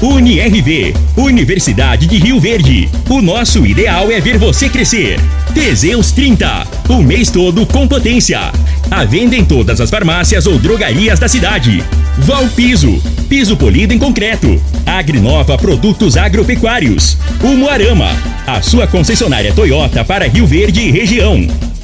UniRV, Universidade de Rio Verde. O nosso ideal é ver você crescer. Teseus 30, o mês todo com potência. A venda em todas as farmácias ou drogarias da cidade. Valpiso, piso polido em concreto. Agrinova Produtos Agropecuários. O Moarama, a sua concessionária Toyota para Rio Verde e região.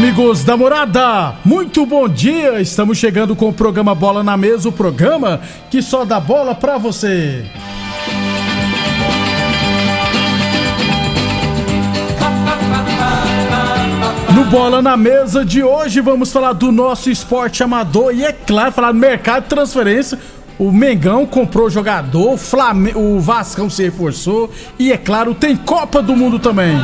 Amigos da morada, muito bom dia! Estamos chegando com o programa Bola na Mesa o programa que só dá bola pra você. No Bola na Mesa de hoje vamos falar do nosso esporte amador e é claro, falar do mercado de transferência. O Mengão comprou jogador, o, Flame... o Vascão se reforçou e é claro, tem Copa do Mundo também.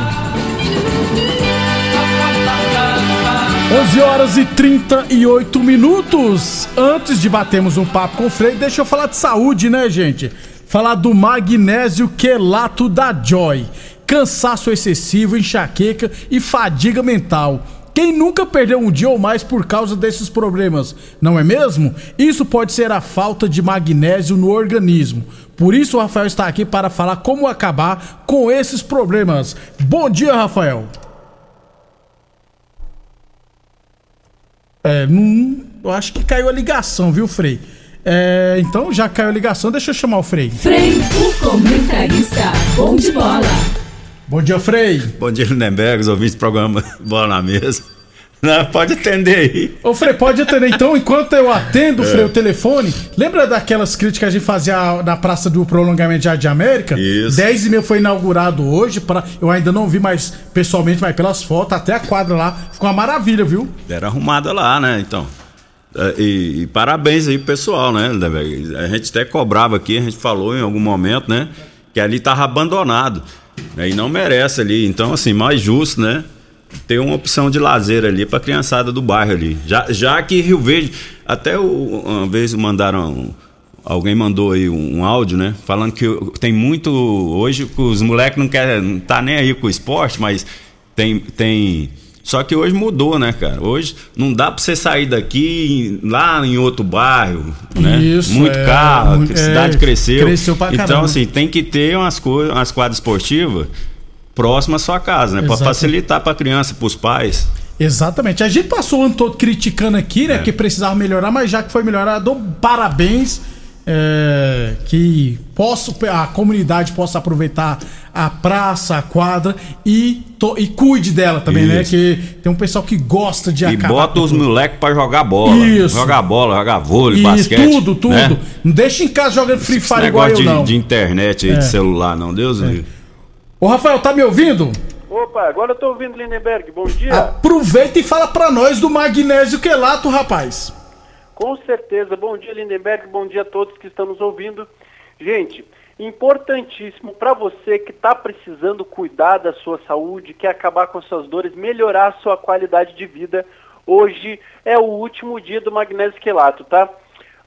11 horas e 38 minutos. Antes de batermos um papo com o Frei, deixa eu falar de saúde, né, gente? Falar do magnésio quelato da Joy. Cansaço excessivo, enxaqueca e fadiga mental. Quem nunca perdeu um dia ou mais por causa desses problemas, não é mesmo? Isso pode ser a falta de magnésio no organismo. Por isso o Rafael está aqui para falar como acabar com esses problemas. Bom dia, Rafael. É, não, eu acho que caiu a ligação, viu, Frei? É, então, já caiu a ligação, deixa eu chamar o Frei. Frei, o comentarista, bom de bola. Bom dia, Frei. Bom dia, Lindenberg, os ouvintes do programa Bola na Mesa. Não, pode atender aí. Ô, Frei, pode atender então, enquanto eu atendo, Frei, o telefone. Lembra daquelas críticas que a gente fazia na Praça do Prolongamento de Arte de América? Isso. 10 e meia foi inaugurado hoje, pra, eu ainda não vi mais pessoalmente, mas pelas fotos, até a quadra lá, ficou uma maravilha, viu? Era arrumada lá, né? Então. É, E, e parabéns aí pessoal, né, Lindenberg? A gente até cobrava aqui, a gente falou em algum momento, né? Que ali tava abandonado. Né, e não merece ali. Então, assim, mais justo, né? Ter uma opção de lazer ali pra criançada do bairro ali. Já, já que Rio Verde, até o- uma vez mandaram. Alguém mandou aí um, um áudio, né? Falando que tem muito. Hoje que os moleques não querem. Não tá nem aí com o esporte, mas tem. tem só que hoje mudou, né, cara? Hoje não dá pra você sair daqui lá em outro bairro, né? Isso, muito é, carro, a cidade é, cresceu. cresceu pra então, caramba. assim, tem que ter umas, coisas, umas quadras esportivas próximas à sua casa, né? Pra Exato. facilitar pra criança, pros pais. Exatamente. A gente passou o ano todo criticando aqui, É. né? Que precisava melhorar, mas já que foi melhorado, dou parabéns. é, que posso, a comunidade possa aproveitar a praça, a quadra e, to- e cuide dela também, né? Isso. Que tem um pessoal que gosta de E acabar bota com os moleques pra jogar bola. Isso. Jogar bola, jogar vôlei, E basquete. tudo, tudo. né? Não deixa em casa jogando Free Fire igual eu, de, não. de internet É. de celular, não. Deus me livre. Ô, Rafael, tá me ouvindo? Opa, agora eu tô ouvindo Lindenberg. Bom dia. Aproveita e fala pra nós do magnésio quelato, rapaz. Com certeza. Bom dia, Lindenberg. Bom dia a todos que estão nos ouvindo. Gente, importantíssimo para você que está precisando cuidar da sua saúde, quer acabar com as suas dores, melhorar a sua qualidade de vida. Hoje é o último dia do magnésio quelato, tá?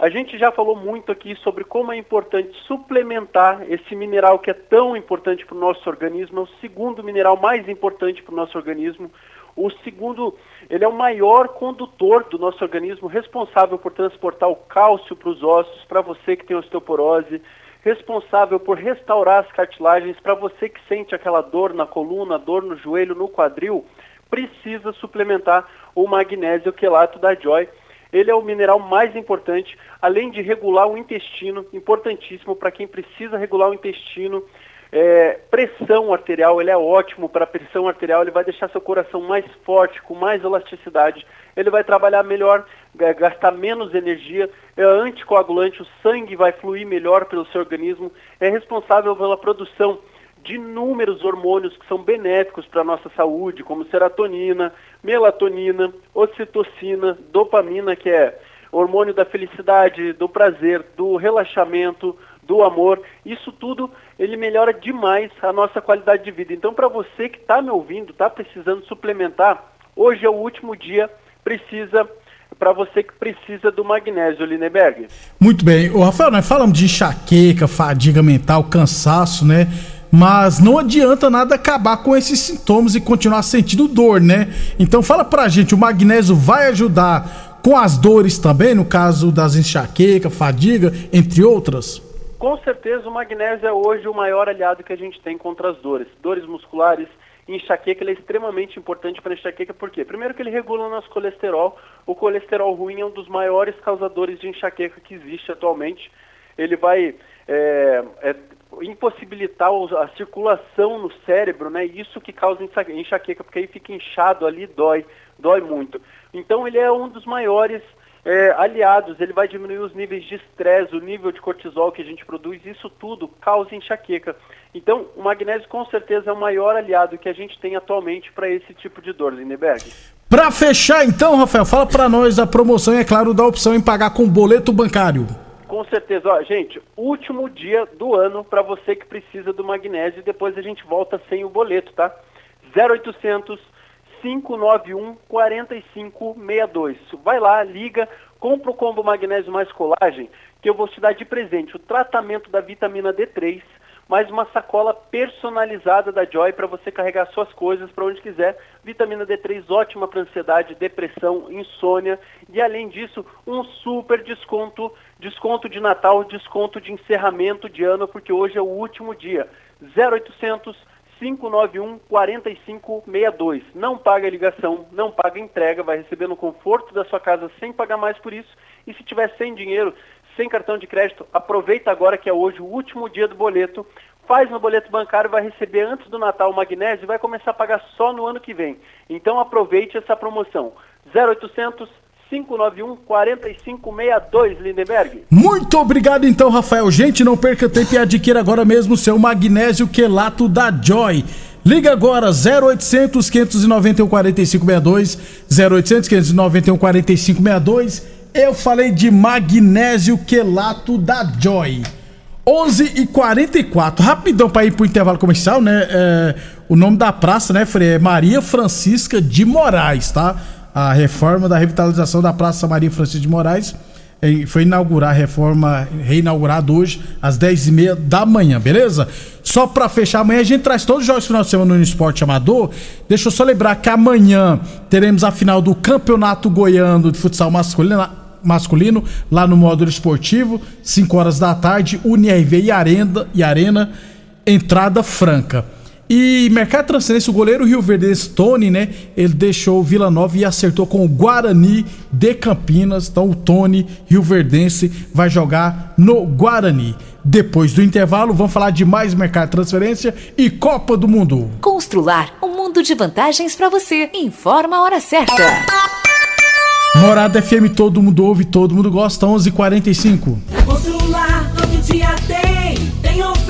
A gente já falou muito aqui sobre como é importante suplementar esse mineral que é tão importante para o nosso organismo, é o segundo mineral mais importante para o nosso organismo. O segundo, ele é o maior condutor do nosso organismo, responsável por transportar o cálcio para os ossos, para você que tem osteoporose, responsável por restaurar as cartilagens, para você que sente aquela dor na coluna, dor no joelho, no quadril, precisa suplementar o magnésio quelato da Joy. Ele é o mineral mais importante, além de regular o intestino, importantíssimo para quem precisa regular o intestino, É, pressão arterial, ele é ótimo para pressão arterial, ele vai deixar seu coração mais forte, com mais elasticidade, ele vai trabalhar melhor, gastar menos energia, é anticoagulante, o sangue vai fluir melhor pelo seu organismo, é responsável pela produção de inúmeros hormônios que são benéficos para a nossa saúde, como serotonina, melatonina, ocitocina, dopamina, que é hormônio da felicidade, do prazer, do relaxamento, do amor. Isso tudo ele melhora demais a nossa qualidade de vida. Então, para você que está me ouvindo, está precisando suplementar, hoje é o último dia, precisa para você que precisa do magnésio, Lineberg. Muito bem. O Rafael, nós falamos de enxaqueca, fadiga mental, cansaço, né? Mas não adianta nada acabar com esses sintomas e continuar sentindo dor, né? Então fala pra gente, o magnésio vai ajudar com as dores também, no caso das enxaqueca, fadiga, entre outras? Com certeza o magnésio é hoje o maior aliado que a gente tem contra as dores. Dores musculares, enxaqueca ele é extremamente importante para enxaqueca, por quê? Primeiro que ele regula o nosso colesterol. O colesterol ruim é um dos maiores causadores de enxaqueca que existe atualmente. Ele vai é, é, impossibilitar a circulação no cérebro, né? Isso que causa enxaqueca, porque aí fica inchado ali, dói, dói muito. Então ele é um dos maiores é, aliados, ele vai diminuir os níveis de estresse, o nível de cortisol que a gente produz, isso tudo causa enxaqueca. Então, o magnésio com certeza é o maior aliado que a gente tem atualmente para esse tipo de dor, Lindeberg. Para fechar então, Rafael, fala para nós a promoção e é claro da opção em pagar com boleto bancário. Com certeza. Ó, gente, último dia do ano para você que precisa do magnésio e depois a gente volta sem o boleto, tá? 0800 591 4562. Vai lá, liga, compra o combo magnésio mais colagem, que eu vou te dar de presente o tratamento da vitamina D3 mais uma sacola personalizada da Joy para você carregar suas coisas para onde quiser. Vitamina D3 ótima para ansiedade, depressão, insônia e além disso, um super desconto, desconto de Natal, desconto de encerramento de ano, porque hoje é o último dia. 0800 591 4562. Não paga ligação, não paga entrega, vai receber no conforto da sua casa sem pagar mais por isso. E se tiver sem dinheiro, sem cartão de crédito, aproveita agora que é hoje o último dia do boleto, faz no boleto bancário, vai receber antes do Natal o magnésio e vai começar a pagar só no ano que vem. Então aproveite essa promoção. 0800 591 4562, Lindenberg. Muito obrigado então, Rafael. Gente, não perca tempo e adquira agora mesmo seu magnésio quelato da Joy. Liga agora 0800 591 4562, 0800 591 4562 eu falei de magnésio quelato da Joy. 11 e 44 rapidão para ir pro intervalo comercial, né? É, o nome da praça, né, Frei? É Maria Francisca de Moraes, tá? A reforma da revitalização da Praça Maria Francisca de Moraes foi inaugurar a reforma, reinaugurado hoje às 10h30 da manhã, beleza? Só para fechar, amanhã a gente traz todos os jogos final de semana no Esporte Amador. Deixa eu só lembrar que amanhã teremos a final do Campeonato Goiano de Futsal Masculino masculino, lá no módulo esportivo, 5 horas da tarde, UniRV e Arena, e Arena, entrada franca. E mercado de transferência, o goleiro Rio Verde Tony, né? Ele deixou o Vila Nova e acertou com o Guarani de Campinas. Então o Tony Rio Verdense vai jogar no Guarani. Depois do intervalo, vamos falar de mais mercado de transferência e Copa do Mundo. Constrular um mundo de vantagens para você. Informa a hora certa. Morada FM, todo mundo ouve, todo mundo gosta, 11:45. Na Constrular todo dia tem, tem oferta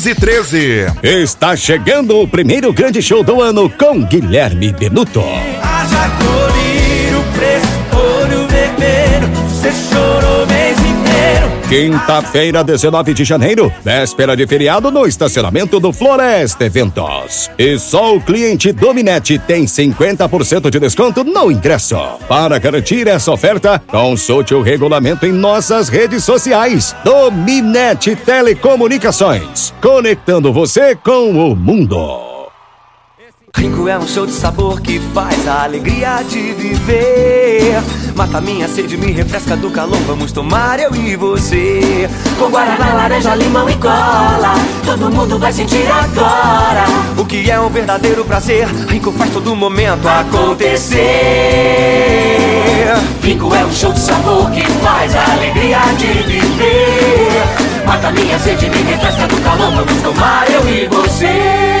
1513. Está chegando o primeiro grande show do ano com Guilherme Benuto. Haja Quinta-feira, 19 de janeiro, véspera de feriado no estacionamento do Floresta Eventos. E só o cliente Dominete tem 50% de desconto no ingresso. Para garantir essa oferta, consulte o regulamento em nossas redes sociais. Dominete Telecomunicações, conectando você com o mundo. Rinco é um show de sabor que faz a alegria de viver. Mata minha sede, me refresca do calor. Vamos tomar eu e você. Com guaraná, laranja, limão e cola. Todo mundo vai sentir agora. O que é um verdadeiro prazer. Rinco faz todo momento acontecer. Rinco é um show de sabor que faz a alegria de viver. Mata minha sede, me refresca do calor. Vamos tomar eu e você.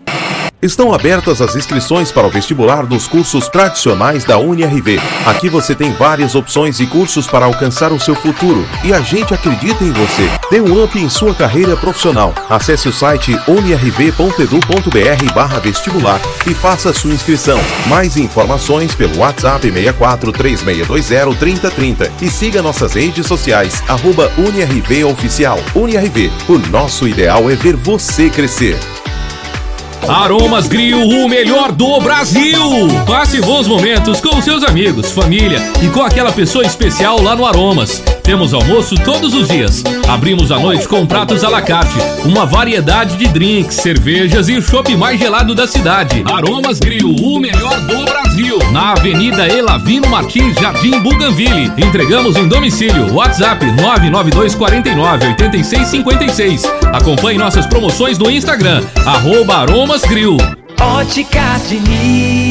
Estão abertas as inscrições para o vestibular dos cursos tradicionais da UniRV. Aqui você tem várias opções e cursos para alcançar o seu futuro e a gente acredita em você. Dê um up em sua carreira profissional. Acesse o site unirv.edu.br vestibular e faça sua inscrição. Mais informações pelo WhatsApp 64 3620 3030 e siga nossas redes sociais arroba Oficial. UniRV, o nosso ideal é ver você crescer. Aromas Grill, o melhor do Brasil! Passe bons momentos com seus amigos, família e com aquela pessoa especial lá no Aromas. Temos almoço todos os dias. Abrimos à noite com pratos à la carte, uma variedade de drinks, cervejas e o chopp mais gelado da cidade. Aromas Grill, o melhor do Brasil. Na Avenida Elavino Martins, Jardim Buganville. Entregamos em domicílio. WhatsApp 99249 8656. Acompanhe nossas promoções no Instagram, arroba Aromas Grill. Diniz,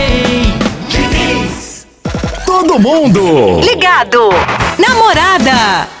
Todo mundo! Ligado! Namorada!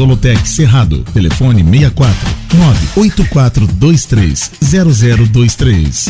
Cerrado. Telefone 64 98423 0023.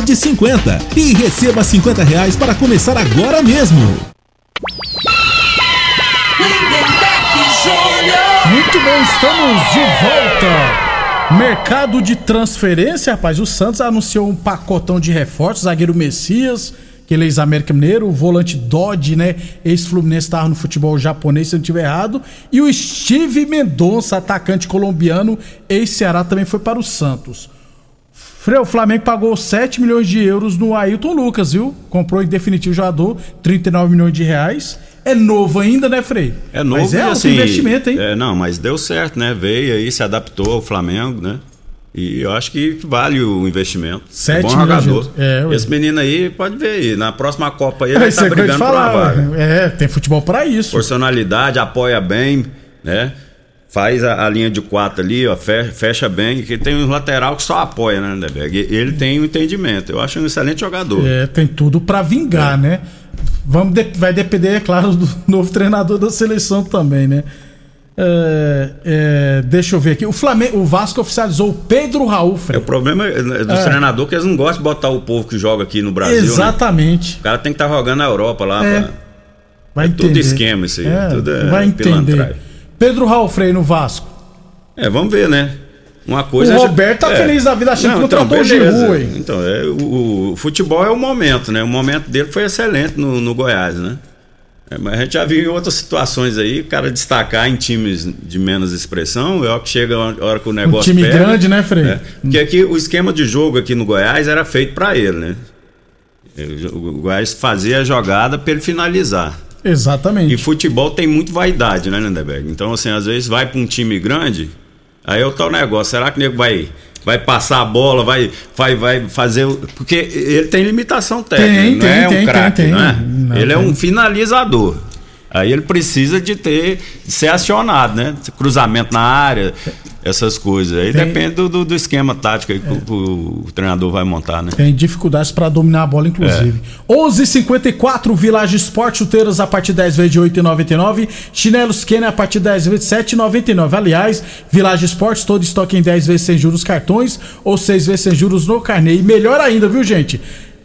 50 e receba 50 reais para começar agora mesmo. Muito bem, estamos de volta. Mercado de transferência, rapaz. O Santos anunciou um pacotão de reforços. Zagueiro Messias, aquele ex-América Mineiro. O volante Dodge, né? Ex-Fluminense estava no futebol japonês, se não estiver errado. E o Steve Mendonça, atacante colombiano, ex-Ceará, também foi para o Santos. Frei, o Flamengo pagou 7 milhões de euros no Ailton Lucas, viu? Comprou em definitivo o jogador, 39 milhões de reais. É novo ainda, né, Frei? É novo Mas é alto assim, investimento, hein? É, não, mas deu certo, né? Veio aí, se adaptou ao Flamengo, né? E eu acho que vale o investimento. Sete é bom jogador. É. Esse menino aí, pode ver aí, na próxima Copa aí, É ele vai isso estar ia te brigando por uma falar. vaga. É, tem futebol para isso. Personalidade, apoia bem, né? Faz a, a linha de quatro ali, ó, fe- fecha bem, que tem um lateral que só apoia, né, Lindeberg? Ele tem um entendimento. Eu acho um excelente jogador. É, tem tudo para vingar, né? Vamos de- vai depender, é claro, do novo treinador da seleção também, né? É, é, deixa eu ver aqui. O Flamengo, o Vasco oficializou o Pedro Raul, É, Frei. o problema é dos É. treinadores que eles não gostam de botar o povo que joga aqui no Brasil. né? Exatamente. O cara tem que estar jogando na Europa lá. É. pra- Vai é entender. tudo esquema isso aí. É, tudo é vai entender. Pedro Raul, Frei, no Vasco. É, vamos ver, né? Uma coisa. O é- Roberto tá feliz da vida, achando que então, contratou o beleza. Giroud, hein? Então, é, o, o futebol é o momento, né? O momento dele foi excelente no, no Goiás, né? É, mas a gente já viu em outras situações aí, o cara destacar em times de menos expressão, é hora que chega a hora que o negócio Um time pega. grande, né, Frei? É, porque aqui o esquema de jogo aqui no Goiás era feito para ele, né? Ele- O Goiás fazia a jogada para ele finalizar. Exatamente. E futebol tem muito vaidade, né, Lindeberg? Então, assim, às vezes vai para um time grande, aí é o tal negócio. Será que o nego vai, vai passar a bola, vai, vai, vai fazer. Porque ele tem limitação técnica, Tem, não tem, é tem, um craque, tem, não é? tem. Não, ele é um finalizador. Aí ele precisa de ter, de ser acionado, né? Cruzamento na área, essas coisas. Aí Tem- depende do, do, esquema tático aí que o, o treinador vai montar, né? Tem dificuldades para dominar a bola, inclusive. É. 11:54 Village Sport, chuteiras a partir de 10 vezes de 8,99. Chinelos Kenner a partir de 10 vezes de 7,99. Aliás, Village Sport, todo estoque em 10 vezes sem juros cartões ou 6 vezes sem juros no carnê. E melhor ainda, viu, gente?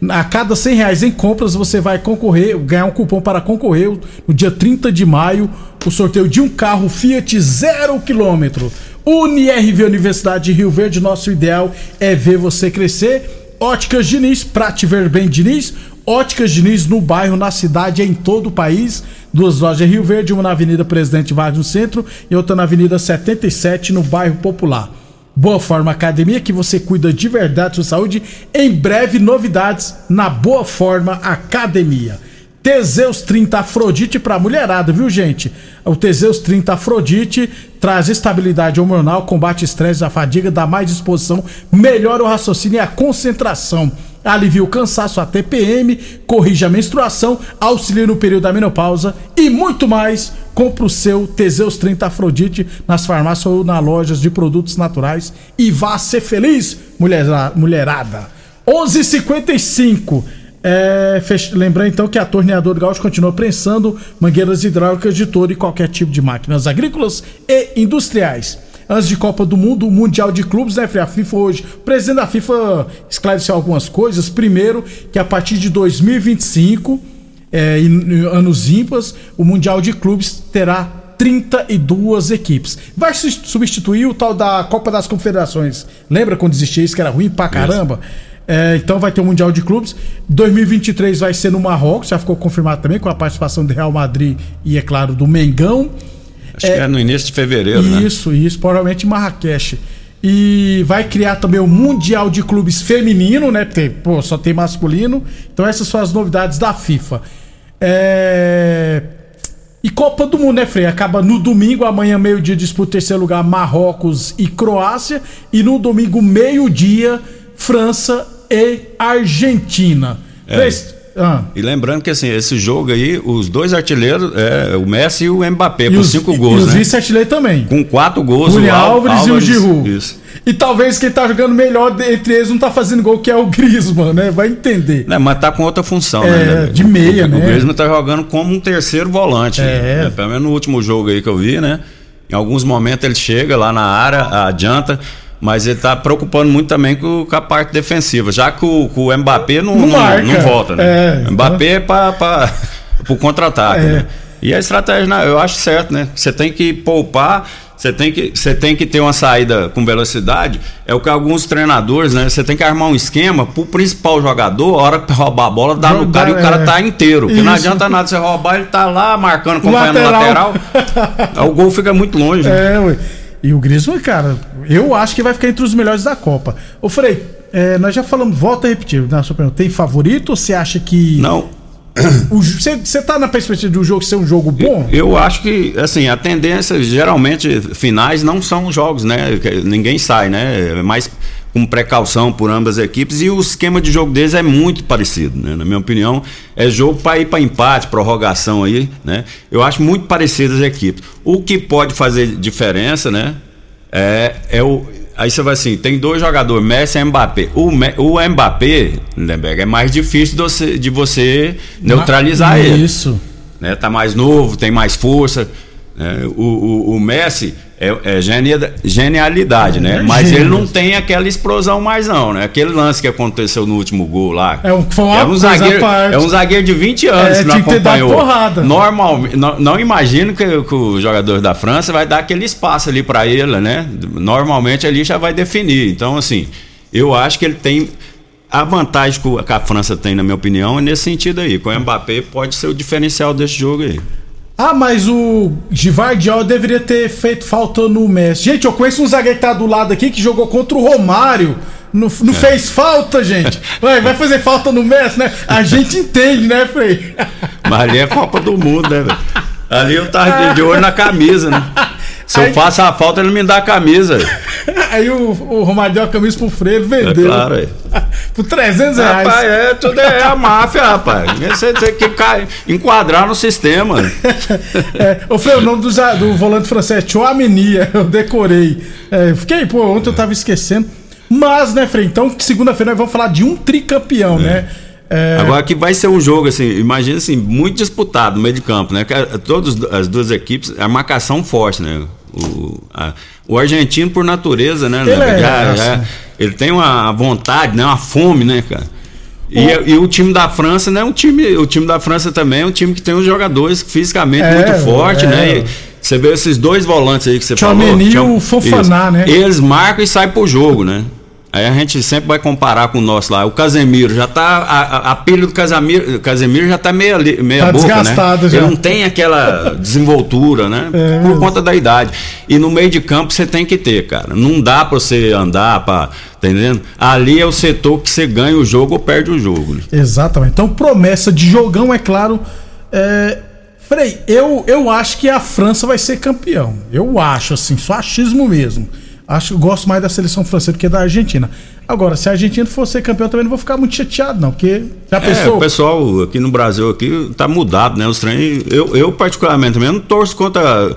A cada 100 reais em compras, você vai concorrer, ganhar um cupom para concorrer no dia 30 de maio, o sorteio de um carro Fiat zero quilômetro. UniRV Universidade de Rio Verde, nosso ideal é ver você crescer. Óticas Diniz, pra te ver bem, Diniz. Óticas Diniz no bairro, na cidade, em todo o país. Duas lojas em Rio Verde, uma na Avenida Presidente Vargas no centro e outra na Avenida 77 no bairro Popular. Boa Forma Academia, que você cuida de verdade da sua saúde. Em breve, novidades na Boa Forma Academia. Teseus 30 Afrodite pra mulherada, viu, gente? O Teseus 30 Afrodite traz estabilidade hormonal, combate estresse, a fadiga, dá mais disposição, melhora o raciocínio e a concentração. Alivia o cansaço, a TPM, corrige a menstruação, auxilia no período da menopausa e muito mais. Compre o seu Teseus 30 Afrodite nas farmácias ou nas lojas de produtos naturais e vá ser feliz, mulhera- mulherada. 11:55 é, lembrando então que a Torneadora Gaúcho continua prensando mangueiras hidráulicas de todo e qualquer tipo de máquinas agrícolas e industriais. Antes de Copa do Mundo, o Mundial de Clubes, né, Frei? A FIFA hoje. O presidente da FIFA esclareceu algumas coisas. Primeiro, que a partir de 2025, é, em- em anos ímpares, o Mundial de Clubes terá 32 equipes. Vai su- substituir o tal da Copa das Confederações. Lembra quando existia isso que era ruim pra caramba? É, então vai ter o Mundial de Clubes. 2023 vai ser no Marrocos, já ficou confirmado também, com a participação do Real Madrid e, é claro, do Mengão. Acho que é no início de fevereiro, né? Isso, isso, provavelmente em Marrakech. E vai criar também o Mundial de Clubes Feminino, né? Porque, pô, só tem masculino. Então essas são as novidades da FIFA. É... E Copa do Mundo, né, Frei? Acaba no domingo, amanhã, meio-dia, disputa o terceiro lugar Marrocos e Croácia. E no domingo, meio-dia, França e Argentina. É. Três- ah, E lembrando que assim, esse jogo aí, os dois artilheiros, é, o Messi e o Mbappé, e com os, cinco e gols, os né? vice-artilheiros também. Com quatro gols, Julian Al- Álvares, e o Giroud. Isso. E talvez quem tá jogando melhor entre eles não tá fazendo gol, que é o Griezmann, né? Vai entender. Né, mas tá com outra função, É, né? de meia, o, né? O Griezmann tá jogando como um terceiro volante. É. né? Pelo menos no último jogo aí que eu vi, né? Em alguns momentos ele chega lá na área, adianta, mas ele tá preocupando muito também com, com a parte defensiva, já que o, que o Mbappé não, Não não, não volta, né? É. O Mbappé é para o contra-ataque, É. né? E a estratégia, né, eu acho certo, né? Você tem que poupar, você tem que, você tem que ter uma saída com velocidade. É o que alguns treinadores, né? Você tem que armar um esquema pro principal jogador, a hora que roubar a bola, dá no cara e o cara é. tá inteiro. Porque não adianta nada você roubar, ele tá lá marcando, acompanhando o Lateral. lateral. O gol fica muito longe. né? É, ué. E o Griezmann, cara, eu acho que vai ficar entre os melhores da Copa. Ô, Frei, é, nós já falamos, volta a repetir, na sua opinião, tem favorito ou você acha que. Não. Você tá na perspectiva do jogo ser um jogo bom? Eu acho que, assim, a tendência, geralmente, finais não são jogos, né? Ninguém sai, né? É mais com precaução por ambas as equipes e o esquema de jogo deles é muito parecido, né? Na minha opinião, é jogo para ir para empate, prorrogação aí, né? Eu acho muito parecido as equipes. O que pode fazer diferença, né? É, é o. Aí você vai assim, tem dois jogadores, Messi e Mbappé. O, o Mbappé, Lindenberg, é mais difícil de você, de você neutralizar Ma- ele Isso. né? Tá mais novo, tem mais força. né? O, o, o Messi é, é genia- genialidade, né? é Mas gênio ele não tem aquela explosão mais não, né? Aquele lance que aconteceu no último gol lá. É, um- foi uma é um zagueiro, é um zagueiro de 20 anos É, que não tinha que acompanhou. porrada. Normalmente, não, não imagino que, que o jogador da França vai dar aquele espaço ali para ele, né? Normalmente ali já vai definir. Então assim, eu acho que ele tem a vantagem que a França tem, na minha opinião, é nesse sentido aí. Com o Mbappé pode ser o diferencial desse jogo aí. Ah, mas o Givardiol deveria ter feito falta no Messi. Gente, eu conheço um zagueiro que tá do lado aqui que jogou contra o Romário. Não, não fez falta, gente. Vai, vai fazer falta no Messi, né? A gente entende, né, Frei? Mas ali é Copa do Mundo, né, velho? Ali eu tava de olho na camisa, né? Se eu Aí- faço a falta, ele me dá a camisa. Aí o, o Romário deu a camisa pro Freire, vendeu. É claro, é. Por 300 reais. Rapaz, é, tudo é a máfia, rapaz. Você tem que enquadrar no sistema. É, ô, Freire, o nome do, do volante francês é Chouameni, eu decorei. É, fiquei, pô, ontem eu tava esquecendo. Mas, né, Frei, então segunda-feira nós vamos falar de um tricampeão, né? É, Agora que vai ser um jogo, assim, imagina assim, muito disputado no meio de campo, né? A- Todas as duas equipes, a marcação forte, né? O, a- o argentino, por natureza, né? Ele é, Já- assim. já- ele tem uma vontade, né? Uma fome, né, cara? E, e o time da França, né? Um time, o time da França também é um time que tem uns jogadores fisicamente É, muito fortes, é. né? E você vê esses dois volantes aí que você Tchouaméni falou. e o Fofaná, né? Eles marcam e saem pro jogo, né? Aí a gente sempre vai comparar com o nosso lá. O Casemiro já tá. A, a, pilha do Casemiro, Casemiro já tá meia, li- meia Tá boca, desgastada né? já. Ele não tem aquela desenvoltura, né? É Por conta da idade. E no meio de campo você tem que ter, cara. Não dá pra você andar, pra, tá entendendo? Ali é o setor que você ganha o jogo ou perde o jogo. né? Exatamente. Então, promessa de jogão, é claro. É... Frei, eu, eu acho que a França vai ser campeão. Eu acho, assim, só achismo mesmo. Acho gosto mais da seleção francesa do que da Argentina. Agora, se a Argentina for ser campeão, também não vou ficar muito chateado, não, porque já É, pensou. o pessoal aqui no Brasil aqui tá mudado, né? Os trem, eu, eu particularmente também não torço contra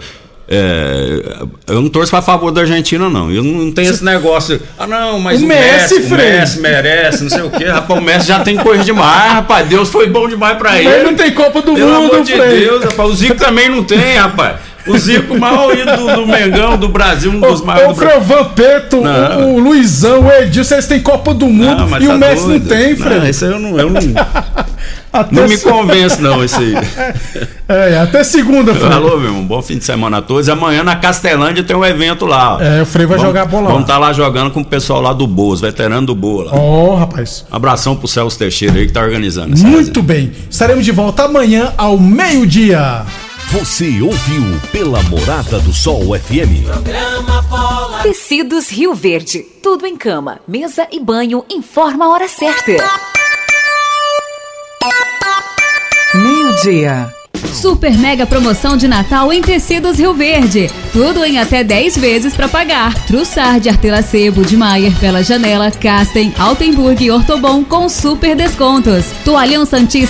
é, eu não torço a favor da Argentina, não. Eu não tenho esse negócio. Ah, não, mas O o, Messi, Messi, o. Messi merece, não sei o quê. Rapaz, o Messi já tem coisa demais, rapaz. Deus foi bom demais pra ele. Ele não tem Copa do Pelo Mundo, amor de. Deus, rapaz. O Zico também não tem, rapaz. O Zico, o maior ídolo do, Mengão, do Brasil, um dos Ô, maiores o Vampetto, o, Não. o Luizão, o Edilson, eles têm Copa do Mundo mas e tá o Messi doido. não tem, Frei. Não, isso aí eu não, eu não, Até não me convence, não, isso aí. É, até segunda, Frei. Alô, meu irmão, bom fim de semana a todos. Amanhã na Castelândia tem um evento lá. ó. É, o Frei vai Vamos- jogar bola lá. Vamos estar lá jogando com o pessoal lá do Boas, veterano do Boa lá. Ó, rapaz. Abração pro Celso Teixeira aí que tá organizando. Muito bem. Estaremos de volta amanhã ao meio-dia. Você ouviu pela Morada do Sol FM. Tecidos Rio Verde. Tudo em cama, mesa e banho. Informa a hora certa. Meio-dia. Super mega promoção de Natal em tecidos Rio Verde. Tudo em até 10 vezes para pagar. Trussard, Artelacebo, de Maier, Bela Janela, Casten, Altenburg e Ortobon com super descontos. Toalhão Santista